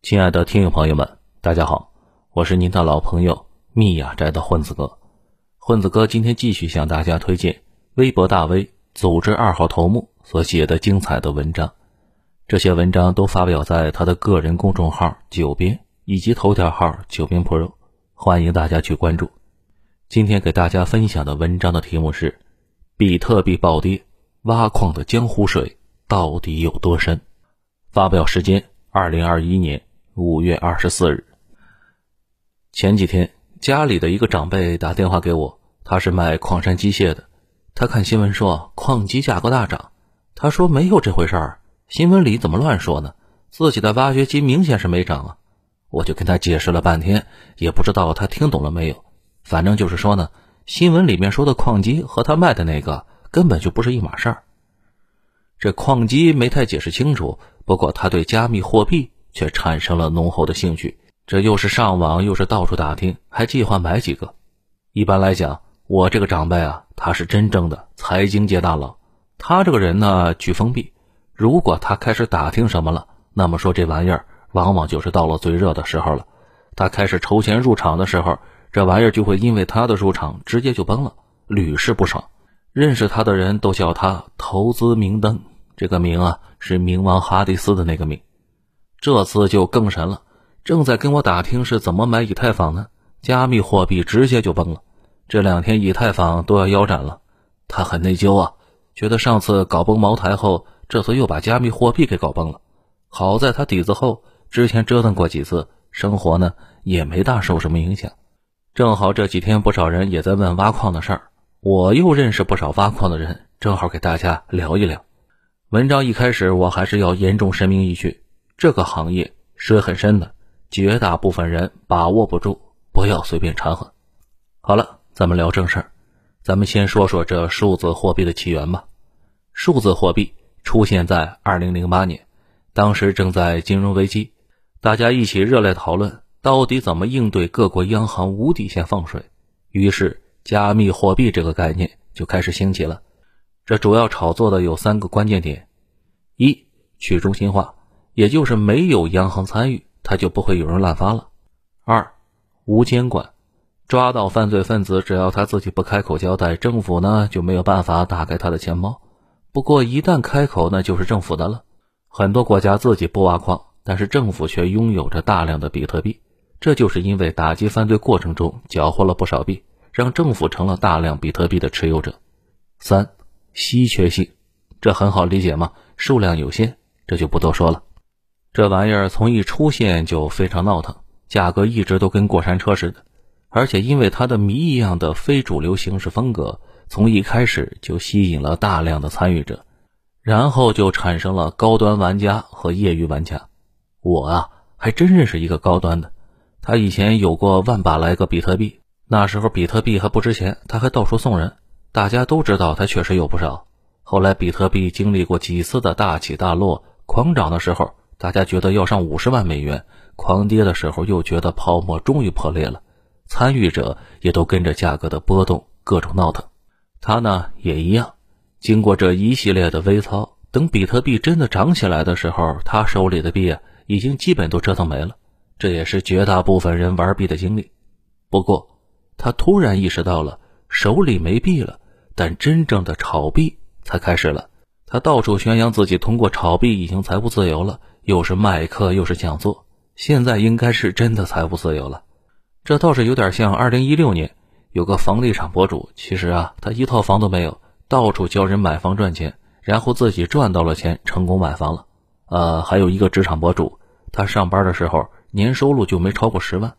亲爱的听友朋友们，大家好，我是您的老朋友密雅斋的混子哥。混子哥今天继续向大家推荐微博大 V 组织二号头目所写的精彩的文章。这些文章都发表在他的个人公众号“九编”以及头条号“九编 Pro”，欢迎大家去关注。今天给大家分享的文章的题目是：比特币暴跌，挖矿的江湖水到底有多深？发表时间：二零二一年。五月二十四日，前几天家里的一个长辈打电话给我，他是卖矿山机械的。他看新闻说矿机价格大涨，他说没有这回事儿，新闻里怎么乱说呢？自己的挖掘机明显是没涨啊！我就跟他解释了半天，也不知道他听懂了没有。反正就是说呢，新闻里面说的矿机和他卖的那个根本就不是一码事儿。这矿机没太解释清楚，不过他对加密货币。却产生了浓厚的兴趣，这又是上网又是到处打听，还计划买几个。一般来讲，我这个长辈啊，他是真正的财经界大佬。他这个人呢，巨封闭。如果他开始打听什么了，那么说这玩意儿往往就是到了最热的时候了。他开始筹钱入场的时候，这玩意儿就会因为他的入场直接就崩了，屡试不爽。认识他的人都叫他投资明灯，这个明啊，是冥王哈迪斯的那个明。这次就更神了，正在跟我打听是怎么买以太坊呢，加密货币直接就崩了。这两天以太坊都要腰斩了，他很内疚啊，觉得上次搞崩茅台后，这次又把加密货币给搞崩了。好在他底子厚，之前折腾过几次，生活呢也没大受什么影响。正好这几天不少人也在问挖矿的事儿，我又认识不少挖矿的人，正好给大家聊一聊。文章一开始我还是要严重声明一句。这个行业水很深的，绝大部分人把握不住，不要随便掺和。好了，咱们聊正事儿。咱们先说说这数字货币的起源吧。数字货币出现在二零零八年，当时正在金融危机，大家一起热烈讨论到底怎么应对各国央行无底线放水。于是，加密货币这个概念就开始兴起了。这主要炒作的有三个关键点：一、去中心化。也就是没有央行参与，它就不会有人滥发了。二，无监管，抓到犯罪分子，只要他自己不开口交代，政府呢就没有办法打开他的钱包。不过一旦开口，那就是政府的了。很多国家自己不挖矿，但是政府却拥有着大量的比特币，这就是因为打击犯罪过程中缴获了不少币，让政府成了大量比特币的持有者。三，稀缺性，这很好理解嘛，数量有限，这就不多说了。这玩意儿从一出现就非常闹腾，价格一直都跟过山车似的，而且因为它的谜一样的非主流形式风格，从一开始就吸引了大量的参与者，然后就产生了高端玩家和业余玩家。我啊，还真认识一个高端的，他以前有过万把来个比特币，那时候比特币还不值钱，他还到处送人，大家都知道他确实有不少。后来比特币经历过几次的大起大落，狂涨的时候。大家觉得要上五十万美元，狂跌的时候又觉得泡沫终于破裂了，参与者也都跟着价格的波动各种闹腾。他呢也一样，经过这一系列的微操，等比特币真的涨起来的时候，他手里的币啊已经基本都折腾没了。这也是绝大部分人玩币的经历。不过，他突然意识到了手里没币了，但真正的炒币才开始了。他到处宣扬自己通过炒币已经财务自由了。又是卖课又是讲座，现在应该是真的财务自由了。这倒是有点像二零一六年有个房地产博主，其实啊，他一套房都没有，到处教人买房赚钱，然后自己赚到了钱，成功买房了。呃，还有一个职场博主，他上班的时候年收入就没超过十万，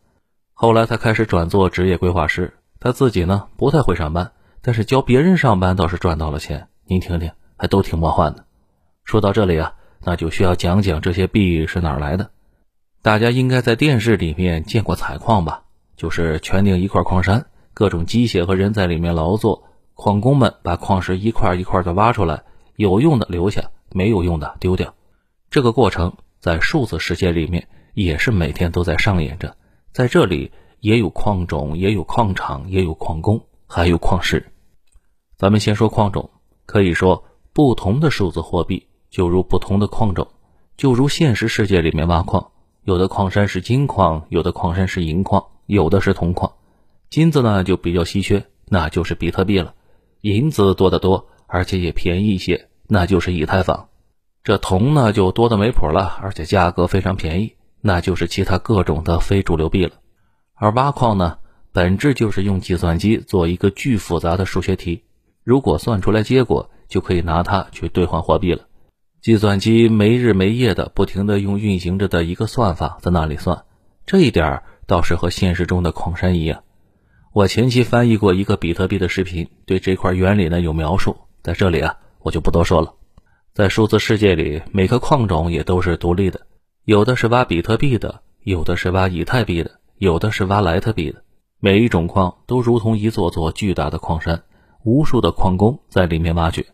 后来他开始转做职业规划师，他自己呢不太会上班，但是教别人上班倒是赚到了钱。您听听，还都挺魔幻的。说到这里啊。那就需要讲讲这些币是哪儿来的。大家应该在电视里面见过采矿吧？就是圈定一块矿山，各种机械和人在里面劳作，矿工们把矿石一块一块的挖出来，有用的留下，没有用的丢掉。这个过程在数字世界里面也是每天都在上演着。在这里也有矿种，也有矿场，也有矿工，还有矿石。咱们先说矿种，可以说不同的数字货币。就如不同的矿种，就如现实世界里面挖矿，有的矿山是金矿，有的矿山是银矿，有的是铜矿。金子呢就比较稀缺，那就是比特币了；银子多得多，而且也便宜一些，那就是以太坊。这铜呢就多的没谱了，而且价格非常便宜，那就是其他各种的非主流币了。而挖矿呢，本质就是用计算机做一个巨复杂的数学题，如果算出来结果，就可以拿它去兑换货币了。计算机没日没夜的不停的用运行着的一个算法在那里算，这一点倒是和现实中的矿山一样。我前期翻译过一个比特币的视频，对这块原理呢有描述，在这里啊我就不多说了。在数字世界里，每个矿种也都是独立的，有的是挖比特币的，有的是挖以太币的，有的是挖莱特币的。每一种矿都如同一座座巨大的矿山，无数的矿工在里面挖掘。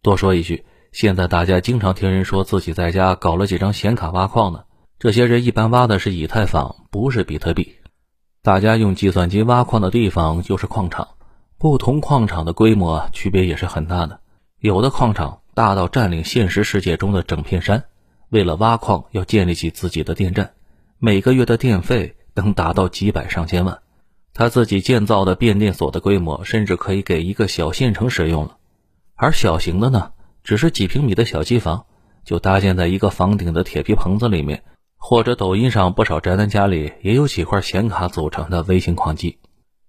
多说一句。现在大家经常听人说自己在家搞了几张显卡挖矿呢，这些人一般挖的是以太坊，不是比特币。大家用计算机挖矿的地方就是矿场，不同矿场的规模区别也是很大的。有的矿场大到占领现实世界中的整片山，为了挖矿要建立起自己的电站，每个月的电费能达到几百上千万。他自己建造的变电所的规模甚至可以给一个小县城使用了，而小型的呢？只是几平米的小机房，就搭建在一个房顶的铁皮棚子里面，或者抖音上不少宅男家里也有几块显卡组成的微型矿机。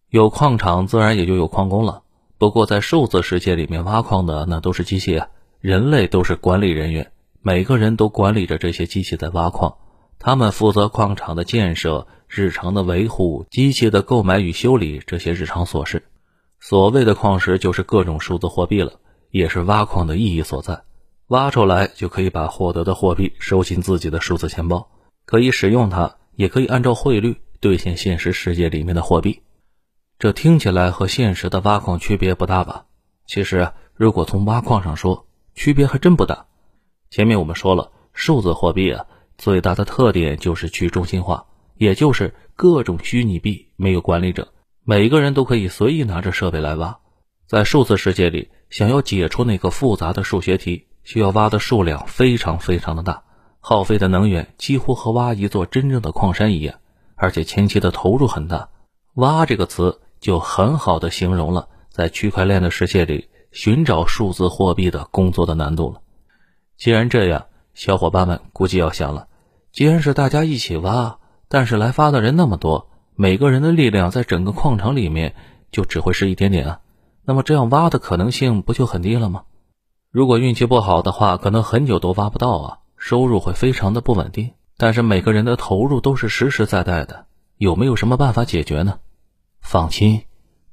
有矿场自然也就有矿工了。不过在数字世界里面挖矿的那都是机器啊，人类都是管理人员，每个人都管理着这些机器在挖矿，他们负责矿场的建设、日常的维护、机器的购买与修理这些日常琐事。所谓的矿石就是各种数字货币了。也是挖矿的意义所在，挖出来就可以把获得的货币收进自己的数字钱包，可以使用它，也可以按照汇率兑现现实世界里面的货币。这听起来和现实的挖矿区别不大吧？其实，如果从挖矿上说，区别还真不大。前面我们说了，数字货币啊，最大的特点就是去中心化，也就是各种虚拟币没有管理者，每个人都可以随意拿着设备来挖。在数字世界里。想要解出那个复杂的数学题，需要挖的数量非常非常的大，耗费的能源几乎和挖一座真正的矿山一样，而且前期的投入很大。挖这个词就很好的形容了在区块链的世界里寻找数字货币的工作的难度了。既然这样，小伙伴们估计要想了：既然是大家一起挖，但是来发的人那么多，每个人的力量在整个矿场里面就只会是一点点啊。那么这样挖的可能性不就很低了吗？如果运气不好的话，可能很久都挖不到啊，收入会非常的不稳定。但是每个人的投入都是实实在在的，有没有什么办法解决呢？放心，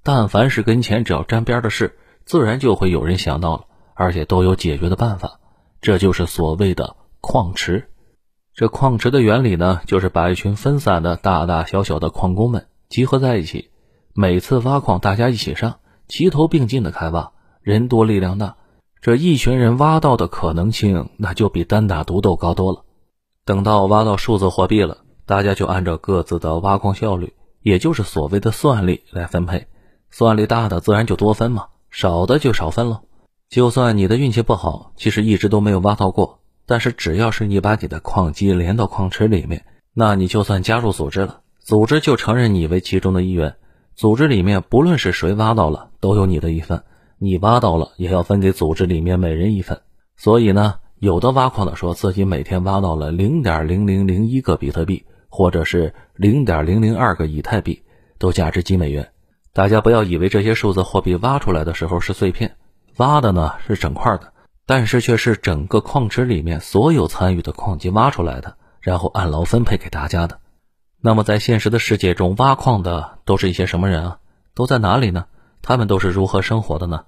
但凡是跟钱只要沾边的事，自然就会有人想到了，而且都有解决的办法。这就是所谓的矿池。这矿池的原理呢，就是把一群分散的大大小小的矿工们集合在一起，每次挖矿大家一起上。齐头并进的开挖，人多力量大，这一群人挖到的可能性那就比单打独斗高多了。等到挖到数字货币了，大家就按照各自的挖矿效率，也就是所谓的算力来分配。算力大的自然就多分嘛，少的就少分了。就算你的运气不好，其实一直都没有挖到过，但是只要是你把你的矿机连到矿池里面，那你就算加入组织了，组织就承认你为其中的一员。组织里面不论是谁挖到了，都有你的一份。你挖到了，也要分给组织里面每人一份。所以呢，有的挖矿的说自己每天挖到了零点零零零一个比特币，或者是零点零零二个以太币，都价值几美元。大家不要以为这些数字货币挖出来的时候是碎片，挖的呢是整块的，但是却是整个矿池里面所有参与的矿机挖出来的，然后按劳分配给大家的。那么，在现实的世界中，挖矿的都是一些什么人啊？都在哪里呢？他们都是如何生活的呢？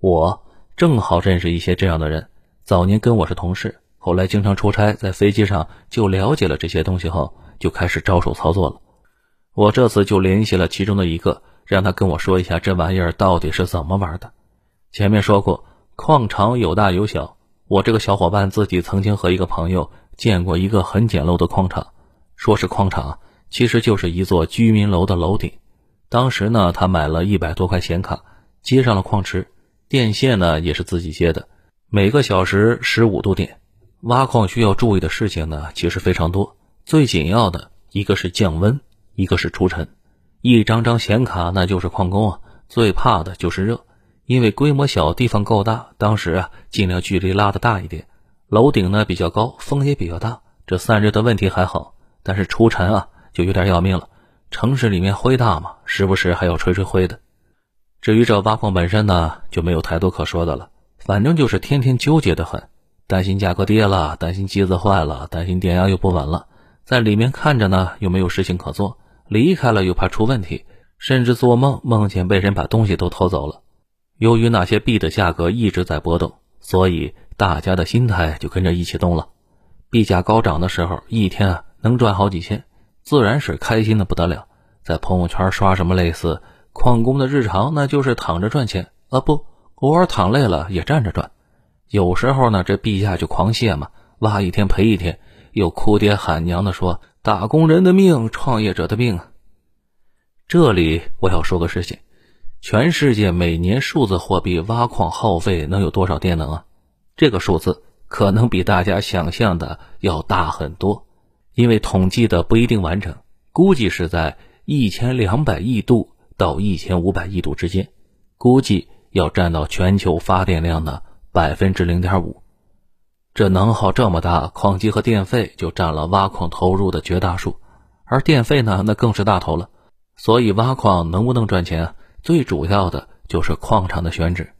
我正好认识一些这样的人，早年跟我是同事，后来经常出差，在飞机上就了解了这些东西后，就开始着手操作了。我这次就联系了其中的一个，让他跟我说一下这玩意儿到底是怎么玩的。前面说过，矿场有大有小，我这个小伙伴自己曾经和一个朋友见过一个很简陋的矿场，说是矿场。其实就是一座居民楼的楼顶。当时呢，他买了一百多块显卡，接上了矿池，电线呢也是自己接的，每个小时十五度电。挖矿需要注意的事情呢，其实非常多，最紧要的一个是降温，一个是除尘。一张张显卡那就是矿工啊，最怕的就是热，因为规模小，地方够大。当时啊，尽量距离拉的大一点，楼顶呢比较高，风也比较大。这散热的问题还好，但是除尘啊就有点要命了。城市里面灰大嘛，时不时还要吹吹灰的。至于这挖矿本身呢，就没有太多可说的了。反正就是天天纠结的很，担心价格跌了，担心机子坏了，担心电压又不稳了。在里面看着呢，又没有事情可做；离开了又怕出问题，甚至做梦梦见被人把东西都偷走了。由于那些币的价格一直在波动，所以大家的心态就跟着一起动了。币价高涨的时候，一天啊能赚好几千，自然是开心的不得了。在朋友圈刷什么类似矿工的日常，那就是躺着赚钱啊不。偶尔躺累了也站着赚，有时候呢这币价就狂泻嘛，挖一天赔一天，又哭爹喊娘的说打工人的命，创业者的命啊。这里我要说个事情，全世界每年数字货币挖矿耗费能有多少电能啊？这个数字可能比大家想象的要大很多，因为统计的不一定完整，估计是在一千两百亿度到一千五百亿度之间，估计。要占到全球发电量的百分之零点五，这能耗这么大，矿机和电费就占了挖矿投入的绝大数，而电费呢，那更是大头了。所以挖矿能不能赚钱，最主要的就是矿场的选址。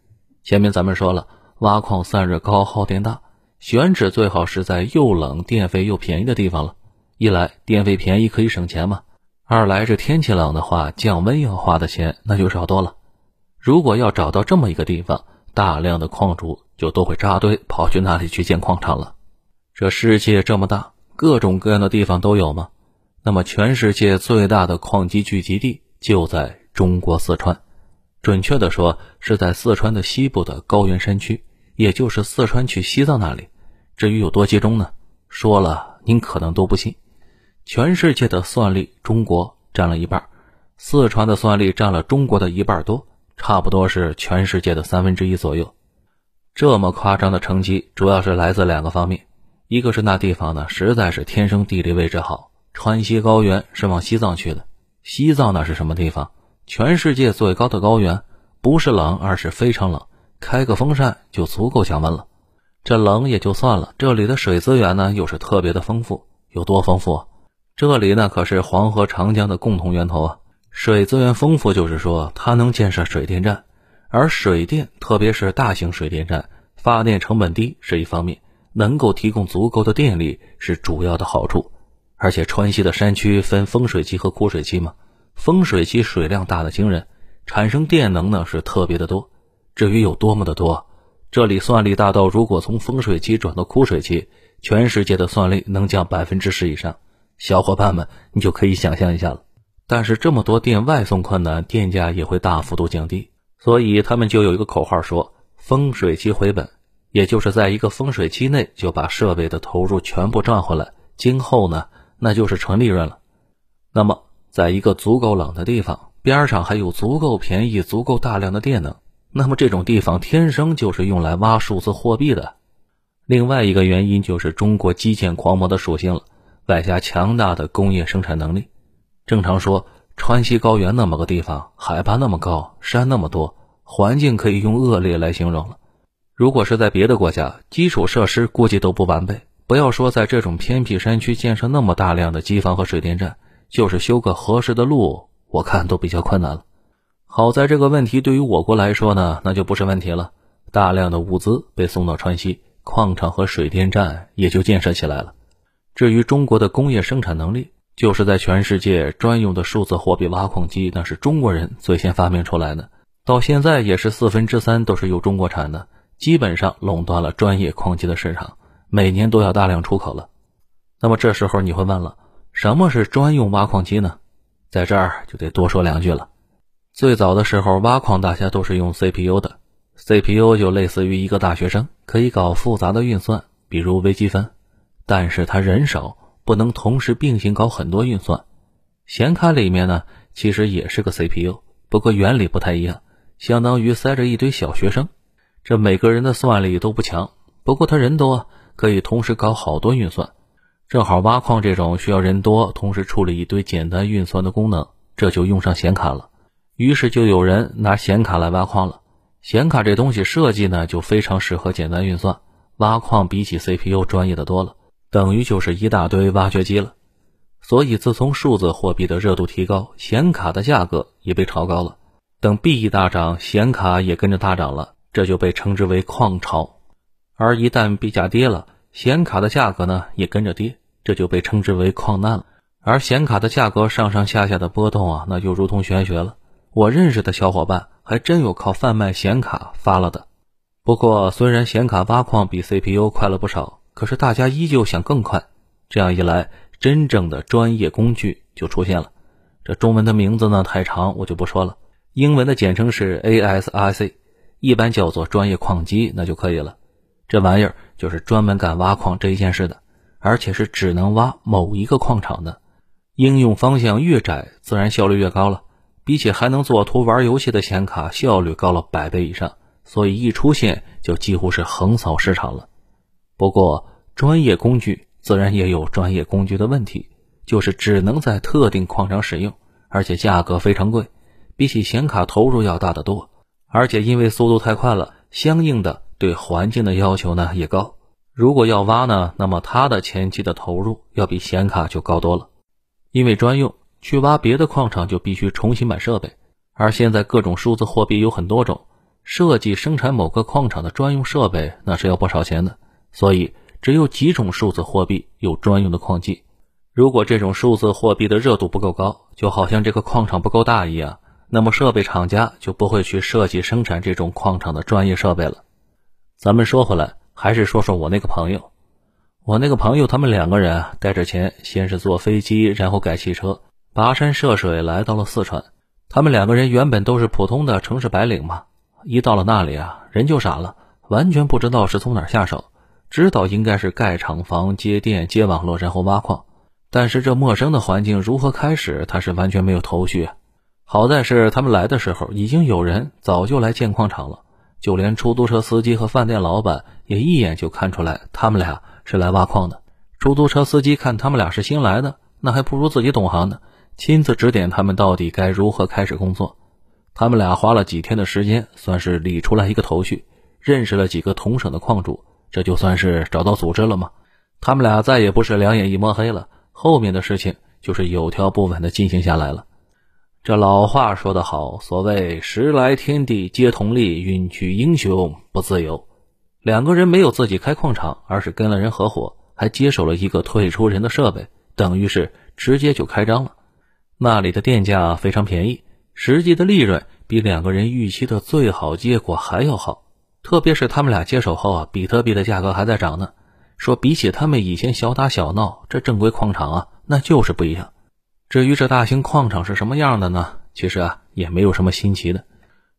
前面咱们说了，挖矿散热高，耗电大，选址最好是在又冷、电费又便宜的地方了。一来电费便宜可以省钱嘛，二来这天气冷的话，降温要花的钱那就少多了。如果要找到这么一个地方，大量的矿主就都会扎堆跑去那里去建矿场了。这世界这么大，各种各样的地方都有吗？那么，全世界最大的矿机聚集地就在中国四川，准确的说是在四川的西部的高原山区，也就是四川去西藏那里。至于有多集中呢？说了您可能都不信。全世界的算力，中国占了一半，四川的算力占了中国的一半多。差不多是全世界的三分之一左右，这么夸张的成绩，主要是来自两个方面，一个是那地方呢实在是天生地理位置好，川西高原是往西藏去的，西藏那是什么地方？全世界最高的高原，不是冷，而是非常冷，开个风扇就足够降温了。这冷也就算了，这里的水资源呢又是特别的丰富，有多丰富？这里呢可是黄河、长江的共同源头啊。水资源丰富，就是说它能建设水电站，而水电，特别是大型水电站，发电成本低是一方面，能够提供足够的电力是主要的好处。而且川西的山区分丰水期和枯水期嘛，丰水期水量大的惊人，产生电能呢是特别的多。至于有多么的多，这里算力大到如果从丰水期转到枯水期，全世界的算力能降百分之十以上。小伙伴们，你就可以想象一下了。但是这么多电外送困难，电价也会大幅度降低，所以他们就有一个口号说“风水期回本”，也就是在一个风水期内就把设备的投入全部赚回来，今后呢那就是纯利润了。那么，在一个足够冷的地方，边上还有足够便宜、足够大量的电能，那么这种地方天生就是用来挖数字货币的。另外一个原因就是中国基建狂魔的属性了，外加强大的工业生产能力。正常说，川西高原那么个地方，海拔那么高，山那么多，环境可以用恶劣来形容了。如果是在别的国家，基础设施估计都不完备，不要说在这种偏僻山区建设那么大量的机房和水电站，就是修个合适的路，我看都比较困难了。好在这个问题对于我国来说呢，那就不是问题了。大量的物资被送到川西，矿场和水电站也就建设起来了。至于中国的工业生产能力，就是在全世界专用的数字货币挖矿机，那是中国人最先发明出来的，到现在也是四分之三都是由中国产的，基本上垄断了专业矿机的市场，每年都要大量出口了。那么这时候你会问了，什么是专用挖矿机呢？在这儿就得多说两句了。最早的时候挖矿大家都是用 CPU 的，CPU 就类似于一个大学生，可以搞复杂的运算，比如微积分，但是他人少。不能同时并行搞很多运算，显卡里面呢其实也是个 CPU，不过原理不太一样，相当于塞着一堆小学生，这每个人的算力都不强，不过他人多，可以同时搞好多运算。正好挖矿这种需要人多，同时处理一堆简单运算的功能，这就用上显卡了。于是就有人拿显卡来挖矿了。显卡这东西设计呢，就非常适合简单运算，挖矿比起 CPU 专业的多了，等于就是一大堆挖掘机了。所以自从数字货币的热度提高，显卡的价格也被炒高了。等币大涨，显卡也跟着大涨了，这就被称之为矿潮。而一旦币价跌了，显卡的价格呢也跟着跌，这就被称之为矿难了。而显卡的价格上上下下的波动啊，那就如同玄学了。我认识的小伙伴还真有靠贩卖显卡发了的。不过虽然显卡挖矿比 CPU 快了不少，可是大家依旧想更快。这样一来，真正的专业工具就出现了。这中文的名字呢太长，我就不说了。英文的简称是 ASIC，一般叫做专业矿机，那就可以了。这玩意儿就是专门干挖矿这一件事的，而且是只能挖某一个矿场的。应用方向越窄，自然效率越高了。比起还能做图玩游戏的显卡，效率高了百倍以上。所以一出现就几乎是横扫市场了。不过专业工具自然也有专业工具的问题，就是只能在特定矿场使用，而且价格非常贵，比起显卡投入要大得多。而且因为速度太快了，相应的。对环境的要求呢也高，如果要挖呢，那么它的前期的投入要比显卡就高多了。因为专用去挖别的矿场就必须重新买设备，而现在各种数字货币有很多种，设计生产某个矿场的专用设备那是要不少钱的，所以只有几种数字货币有专用的矿机。如果这种数字货币的热度不够高，就好像这个矿场不够大一样，那么设备厂家就不会去设计生产这种矿场的专业设备了。咱们说回来，还是说说我那个朋友。我那个朋友，他们两个人带着钱，先是坐飞机，然后改汽车，跋山涉水来到了四川。他们两个人原本都是普通的城市白领嘛，一到了那里啊，人就傻了，完全不知道是从哪下手。知道应该是盖厂房、接电、接网络，然后挖矿。但是这陌生的环境如何开始，他是完全没有头绪。好在是他们来的时候，已经有人早就来建矿场了。就连出租车司机和饭店老板也一眼就看出来，他们俩是来挖矿的。出租车司机看他们俩是新来的，那还不如自己懂行呢，亲自指点他们到底该如何开始工作。他们俩花了几天的时间，算是理出来一个头绪，认识了几个同省的矿主，这就算是找到组织了吗？他们俩再也不是两眼一抹黑了，后面的事情就是有条不紊的进行下来了。这老话说得好，所谓时来天地皆同力，运去英雄不自由。两个人没有自己开矿场，而是跟了人合伙，还接手了一个退出人的设备，等于是直接就开张了。那里的电价非常便宜，实际的利润比两个人预期的最好结果还要好。特别是他们俩接手后啊，比特币的价格还在涨呢。说比起他们以前小打小闹，这正规矿场啊，那就是不一样。至于这大型矿场是什么样的呢？其实啊，也没有什么新奇的。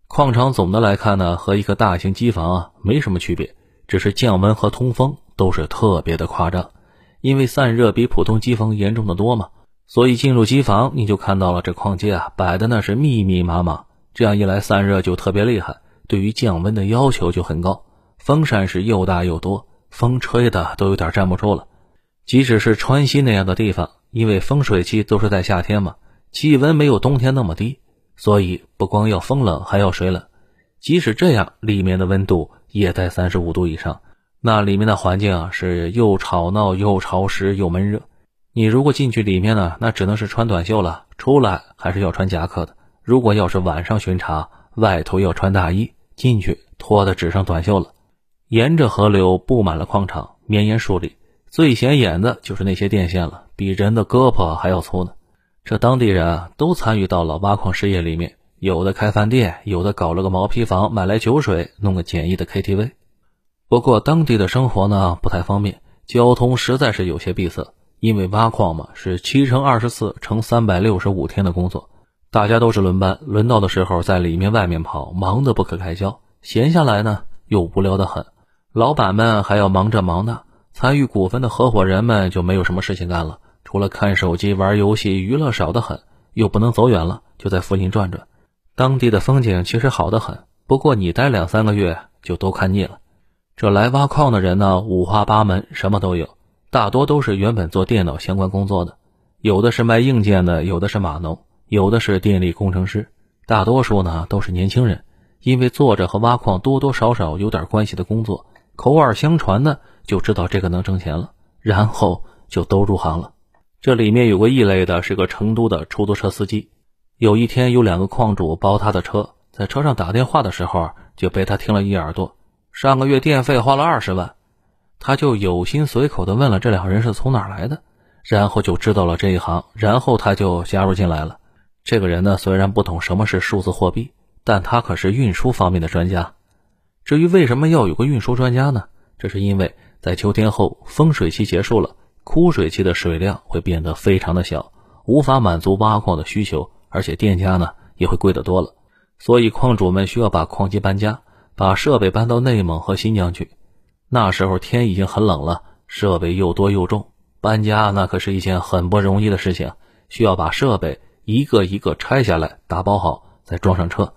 矿场总的来看呢，和一个大型机房啊没什么区别，只是降温和通风都是特别的夸张。因为散热比普通机房严重的多嘛，所以进入机房你就看到了这矿机啊摆的那是密密麻麻。这样一来，散热就特别厉害，对于降温的要求就很高。风扇是又大又多，风吹的都有点站不住了。即使是川西那样的地方。因为风水期都是在夏天嘛，气温没有冬天那么低，所以不光要风冷，还要水冷。即使这样，里面的温度也在三十五度以上。那里面的环境啊，是又吵闹又潮湿又闷热。你如果进去里面呢，那只能是穿短袖了，出来还是要穿夹克的。如果要是晚上巡查，外头要穿大衣，进去脱的只剩短袖了。沿着河流布满了矿场，绵延数里。最显眼的就是那些电线了，比人的胳膊还要粗呢。这当地人啊，都参与到了挖矿事业里面，有的开饭店，有的搞了个毛坯房，买来酒水，弄个简易的 KTV。不过当地的生活呢不太方便，交通实在是有些闭塞。因为挖矿嘛，是七乘二十四乘三百六十五天的工作，大家都是轮班，轮到的时候在里面外面跑，忙得不可开交；闲下来呢又无聊的很，老板们还要忙着忙那。参与股份的合伙人们就没有什么事情干了，除了看手机、玩游戏，娱乐少得很，又不能走远了，就在附近转转。当地的风景其实好得很，不过你待两三个月就都看腻了。这来挖矿的人呢，五花八门，什么都有。大多都是原本做电脑相关工作的，有的是卖硬件的，有的是码农，有的是电力工程师，大多数呢都是年轻人，因为做着和挖矿多多少少有点关系的工作，口耳相传呢就知道这个能挣钱了，然后就都入行了。这里面有个异类的，是个成都的出租车司机。有一天，有两个矿主包他的车，在车上打电话的时候，就被他听了一耳朵。上个月电费花了二十万，他就有心随口的问了这两人是从哪来的，然后就知道了这一行，然后他就加入进来了。这个人呢，虽然不懂什么是数字货币，但他可是运输方面的专家。至于为什么要有个运输专家呢？这是因为在秋天后，丰水期结束了，枯水期的水量会变得非常的小，无法满足挖矿的需求。而且电价呢也会贵得多了，所以矿主们需要把矿机搬家，把设备搬到内蒙和新疆去。那时候天已经很冷了，设备又多又重，搬家那可是一件很不容易的事情，需要把设备一个一个拆下来，打包好再装上车。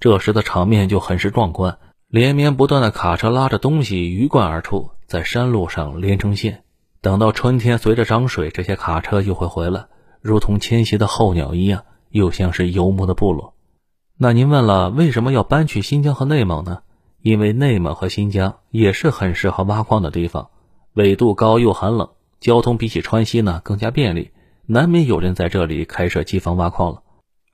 这时的场面就很是壮观，连绵不断的卡车拉着东西鱼贯而出，在山路上连成线。等到春天，随着涨水，这些卡车又会回来，如同迁徙的候鸟一样。又像是游牧的部落。那您问了，为什么要搬去新疆和内蒙呢？因为内蒙和新疆也是很适合挖矿的地方，纬度高又寒冷，交通比起川西呢更加便利，难免有人在这里开设机房挖矿了。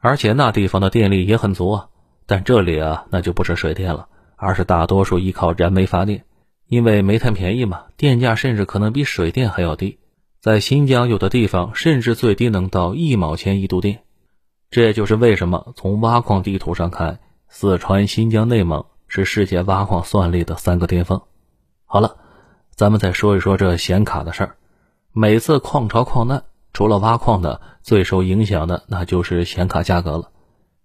而且那地方的电力也很足啊。但这里啊，那就不是水电了，而是大多数依靠燃煤发电，因为煤炭便宜嘛，电价甚至可能比水电还要低。在新疆有的地方，甚至最低能到一毛钱一度电。这也就是为什么从挖矿地图上看，四川、新疆、内蒙是世界挖矿算力的三个巅峰。好了，咱们再说一说这显卡的事儿。每次矿潮矿难，除了挖矿的，最受影响的那就是显卡价格了。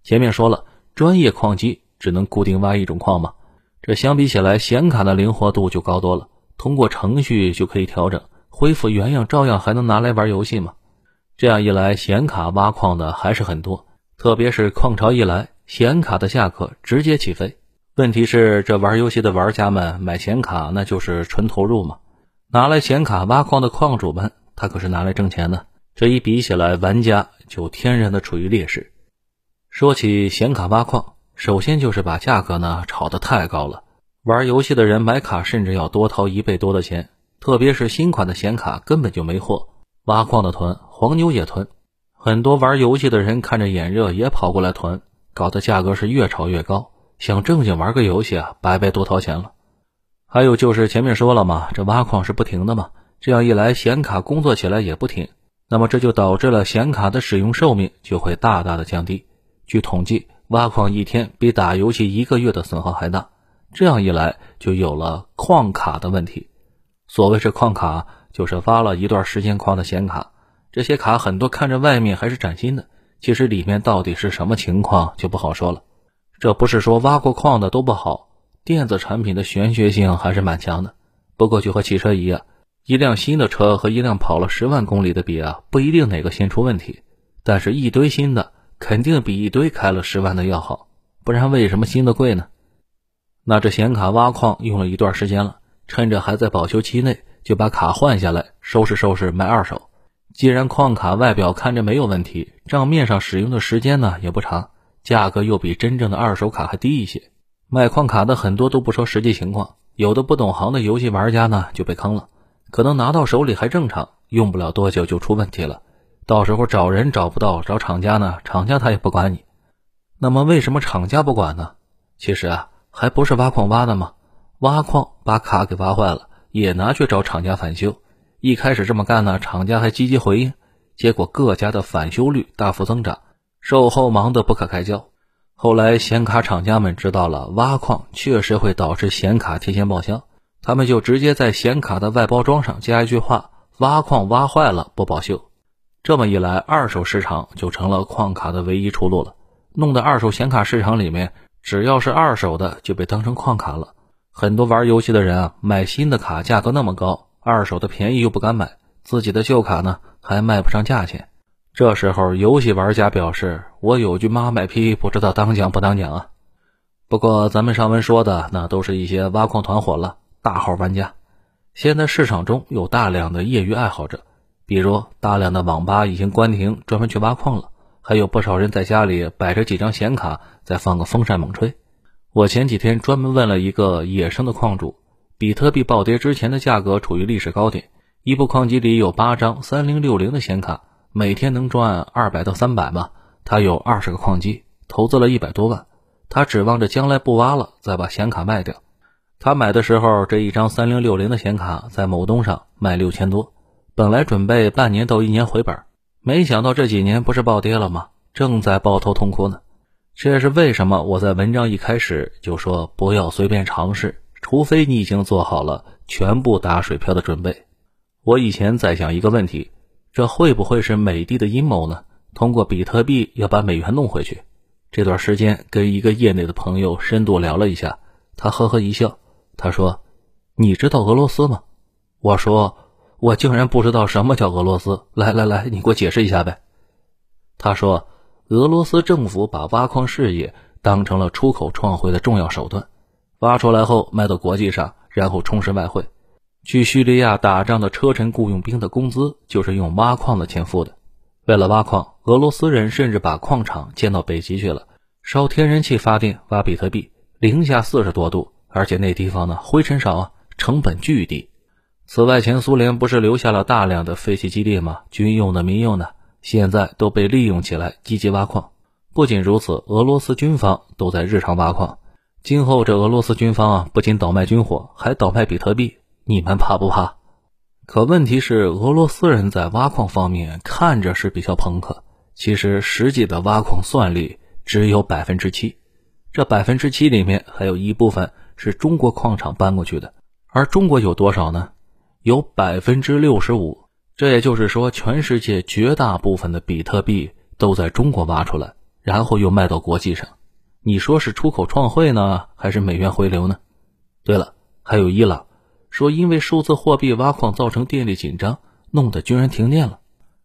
前面说了，专业矿机只能固定挖一种矿嘛，这相比起来，显卡的灵活度就高多了。通过程序就可以调整，恢复原样，照样还能拿来玩游戏嘛。这样一来，显卡挖矿的还是很多，特别是矿潮一来，显卡的价格直接起飞。问题是，这玩游戏的玩家们买显卡那就是纯投入嘛，拿来显卡挖矿的矿主们，他可是拿来挣钱的。这一比起来，玩家就天然的处于劣势。说起显卡挖矿，首先就是把价格呢炒得太高了，玩游戏的人买卡甚至要多掏一倍多的钱，特别是新款的显卡根本就没货。挖矿的囤，黄牛也囤，很多玩游戏的人看着眼热也跑过来囤，搞得价格是越炒越高。想正经玩个游戏啊，白白多掏钱了。还有就是前面说了嘛，这挖矿是不停的嘛，这样一来显卡工作起来也不停，那么这就导致了显卡的使用寿命就会大大的降低。据统计，挖矿一天比打游戏一个月的损耗还大。这样一来，就有了矿卡的问题。所谓是矿卡。就是挖了一段时间矿的显卡，这些卡很多看着外面还是崭新的，其实里面到底是什么情况就不好说了。这不是说挖过矿的都不好，电子产品的玄学性还是蛮强的。不过就和汽车一样，一辆新的车和一辆跑了十万公里的比啊，不一定哪个先出问题，但是一堆新的肯定比一堆开了十万的要好，不然为什么新的贵呢？那这显卡挖矿用了一段时间了，趁着还在保修期内。就把卡换下来，收拾收拾卖二手。既然矿卡外表看着没有问题，账面上使用的时间呢也不长，价格又比真正的二手卡还低一些。卖矿卡的很多都不说实际情况，有的不懂行的游戏玩家呢就被坑了。可能拿到手里还正常，用不了多久就出问题了。到时候找人找不到，找厂家呢，厂家他也不管你。那么为什么厂家不管呢？其实啊，还不是挖矿挖的吗？挖矿把卡给挖坏了。也拿去找厂家返修，一开始这么干呢，厂家还积极回应，结果各家的返修率大幅增长，售后忙得不可开交。后来显卡厂家们知道了挖矿确实会导致显卡提前报销，他们就直接在显卡的外包装上加一句话：挖矿挖坏了不保修。这么一来，二手市场就成了矿卡的唯一出路了，弄得二手显卡市场里面，只要是二手的就被当成矿卡了。很多玩游戏的人啊，买新的卡价格那么高，二手的便宜又不敢买，自己的旧卡呢还卖不上价钱。这时候，游戏玩家表示：“我有句妈卖批，不知道当讲不当讲啊。”不过咱们上文说的那都是一些挖矿团伙了，大号玩家。现在市场中有大量的业余爱好者，比如大量的网吧已经关停，专门去挖矿了，还有不少人在家里摆着几张显卡，再放个风扇猛吹。我前几天专门问了一个野生的矿主，比特币暴跌之前的价格处于历史高点，一部矿机里有八张三零六零的显卡，每天能赚二百到三百吧。他有二十个矿机，投资了一百多万，他指望着将来不挖了，再把显卡卖掉。他买的时候，这一张三零六零的显卡在某东上卖六千多，本来准备半年到一年回本，没想到这几年不是暴跌了吗？正在抱头痛哭呢。这也是为什么我在文章一开始就说不要随便尝试，除非你已经做好了全部打水漂的准备。我以前在想一个问题，这会不会是美帝的阴谋呢？通过比特币要把美元弄回去。这段时间跟一个业内的朋友深度聊了一下，他呵呵一笑。他说：“你知道俄罗斯吗？”我说：“我竟然不知道什么叫俄罗斯。”来来来，你给我解释一下呗。他说：“俄罗斯政府把挖矿事业当成了出口创汇的重要手段，挖出来后卖到国际上，然后充实外汇。去叙利亚打仗的车臣雇佣兵的工资就是用挖矿的钱付的。为了挖矿，俄罗斯人甚至把矿场建到北极去了，烧天然气发电，挖比特币，零下四十多度。”而且那地方呢，灰尘少啊，成本巨低。此外，前苏联不是留下了大量的废弃基地吗？军用的、民用的，现在都被利用起来，积极挖矿。不仅如此，俄罗斯军方都在日常挖矿。今后这俄罗斯军方啊，不仅倒卖军火，还倒卖比特币，你们怕不怕？可问题是，俄罗斯人在挖矿方面看着是比较朋克，其实实际的挖矿算力只有百分之七。这百分之七里面还有一部分。是中国矿场搬过去的，而中国有多少呢？有百分之六十五。这也就是说，全世界绝大部分的比特币都在中国挖出来，然后又卖到国际上。你说是出口创汇呢，还是美元回流呢？对了，还有伊朗，说因为数字货币挖矿造成电力紧张，弄得居然停电了。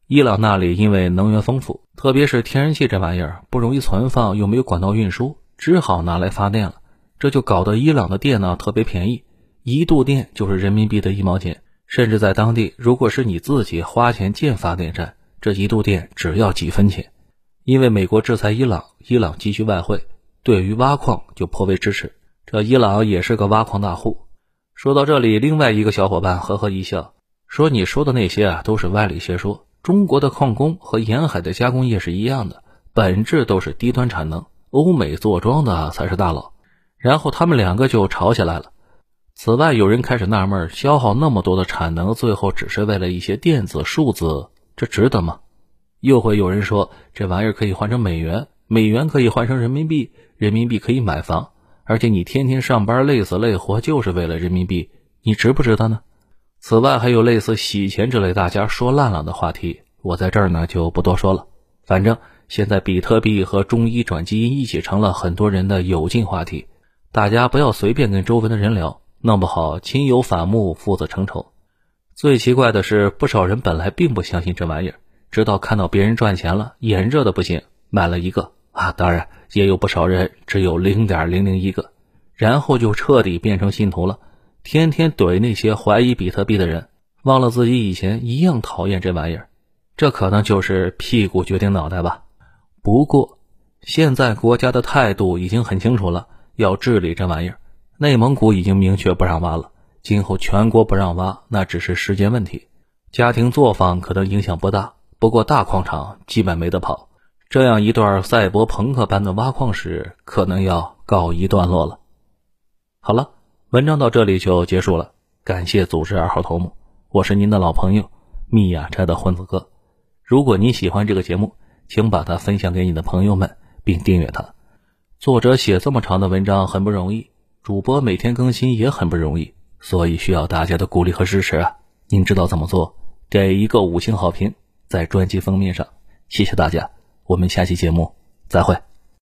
伊朗那里因为能源丰富，特别是天然气这玩意儿不容易存放，又没有管道运输，只好拿来发电了。这就搞得伊朗的电呢特别便宜，一度电就是人民币的一毛钱，甚至在当地，如果是你自己花钱建发电站，这一度电只要几分钱。因为美国制裁伊朗，伊朗急需外汇，对于挖矿就颇为支持。这伊朗也是个挖矿大户。说到这里，另外一个小伙伴呵呵一笑，说：“你说的那些啊都是歪理邪说。中国的矿工和沿海的加工业是一样的，本质都是低端产能，欧美坐庄的才是大佬。”然后他们两个就吵起来了。此外，有人开始纳闷：消耗那么多的产能，最后只是为了一些电子数字，这值得吗？又会有人说：这玩意儿可以换成美元，美元可以换成人民币，人民币可以买房，而且你天天上班累死累活就是为了人民币，你值不值得呢？此外，还有类似洗钱之类大家说烂了的话题，我在这儿呢就不多说了。反正现在比特币和中医转基因一起成了很多人的有劲话题。大家不要随便跟周围的人聊，弄不好亲友反目，父子成仇。最奇怪的是，不少人本来并不相信这玩意儿，直到看到别人赚钱了，眼热的不行，买了一个啊。当然，也有不少人只有零点零零一个，然后就彻底变成信徒了，天天怼那些怀疑比特币的人，忘了自己以前一样讨厌这玩意儿。这可能就是屁股决定脑袋吧。不过，现在国家的态度已经很清楚了。要治理这玩意儿，内蒙古已经明确不让挖了，今后全国不让挖，那只是时间问题。家庭作坊可能影响不大，不过大矿场基本没得跑。这样一段赛博朋克般的挖矿史，可能要告一段落了。好了，文章到这里就结束了，感谢组织二号头目，我是您的老朋友密雅斋的混子哥。如果您喜欢这个节目，请把它分享给你的朋友们，并订阅它。作者写这么长的文章很不容易，主播每天更新也很不容易，所以需要大家的鼓励和支持啊！您知道怎么做？给一个五星好评，在专辑封面上，谢谢大家，我们下期节目再会。